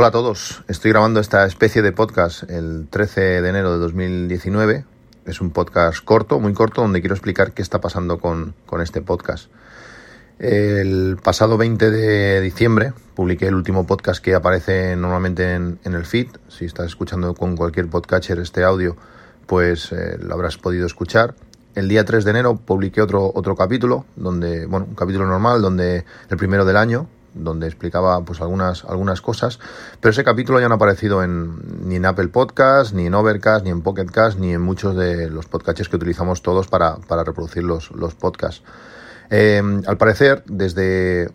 Hola a todos, estoy grabando esta especie de podcast el 13 de enero de 2019. Es un podcast corto, muy corto, donde quiero explicar qué está pasando con, este podcast. El pasado 20 de diciembre publiqué el último podcast que aparece normalmente en, el feed. Si estás escuchando con cualquier podcatcher este audio, pues eh, lo habrás podido escuchar. El día 3 de enero publiqué otro, otro capítulo, donde, bueno, un capítulo normal, donde el primero del año, donde explicaba pues algunas, algunas cosas, pero ese capítulo ya no ha aparecido en, ni en Apple Podcast, ni en Overcast, ni en Pocket Cast, ni en muchos de los podcasts que utilizamos todos para, reproducir los, los podcasts. Eh, al parecer, desde,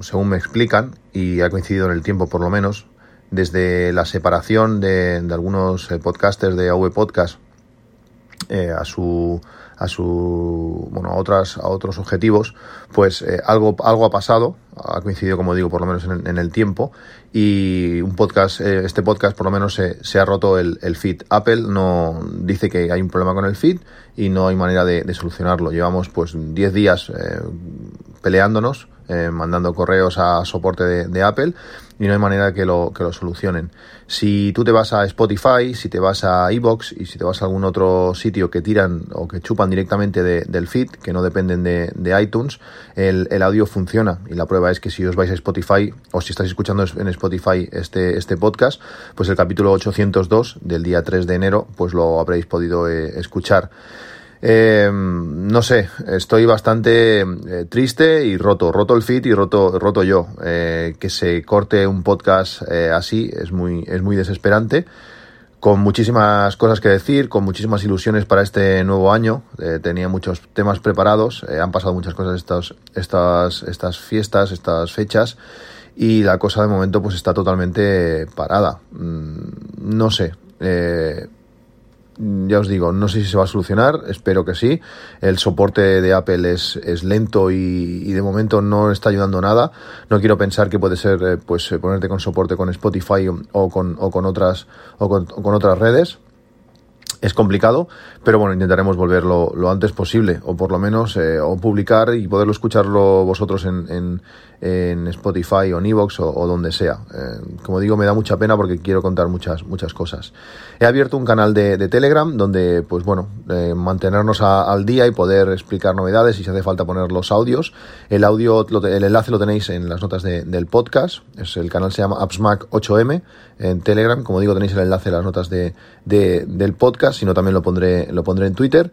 según me explican, y ha coincidido en el tiempo por lo menos, desde la separación de, algunos eh, podcasters de AV Podcast eh, a su a su bueno a otras a otros objetivos pues eh, algo algo ha pasado ha coincidido como digo por lo menos en, el tiempo y un podcast eh, este podcast por lo menos se, se ha roto el, el, feed. Apple no dice que hay un problema con el feed y no hay manera de, solucionarlo. Llevamos pues 10 días eh, peleándonos mandando correos a soporte de Apple y no hay manera que lo, que lo solucionen. Si tú te vas a Spotify, si te vas a Evox y si te vas a algún otro sitio que tiran o que chupan directamente del feed, que no dependen de, de iTunes, el, el, audio funciona. Y la prueba es que si os vais a Spotify o si estáis escuchando en Spotify este, este podcast, pues el capítulo 802 del día 3 de enero, pues lo habréis podido eh, escuchar. Eh, no sé, estoy bastante eh, triste y roto, roto el fit y roto, roto yo. Eh, que se corte un podcast eh, así es muy, es muy desesperante. Con muchísimas cosas que decir, con muchísimas ilusiones para este nuevo año. tenía muchos temas preparados, han pasado muchas cosas estas, estas, estas fiestas, estas fechas y la cosa de momento pues está totalmente parada. Mm, no sé. Ya os digo, no sé si se va a solucionar, espero que sí. El soporte de Apple es, es lento y, de momento no está ayudando nada. No quiero pensar que puede ser eh, pues eh, ponerte con soporte con Spotify o con, o con otras o con, con otras redes es complicado, pero bueno, intentaremos volverlo lo antes posible, o por lo menos, eh, o publicar y poderlo escucharlo vosotros en, en, en Spotify o en Evox o, donde sea. Eh, como digo, me da mucha pena porque quiero contar muchas, muchas cosas. He abierto un canal de, Telegram donde, pues bueno, eh, mantenernos al día y poder explicar novedades y si hace falta poner los audios. El audio, el enlace lo tenéis en las notas del podcast. Es, el canal se llama AppsMac 8M en Telegram. Como digo, tenéis el enlace en las notas de, del podcast, sino también lo pondré, lo pondré en Twitter.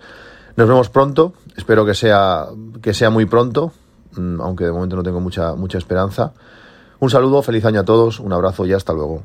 Nos vemos pronto, espero que sea, que sea muy pronto, mm, aunque de momento no tengo mucha, mucha esperanza. Un saludo, feliz año a todos, un abrazo y hasta luego.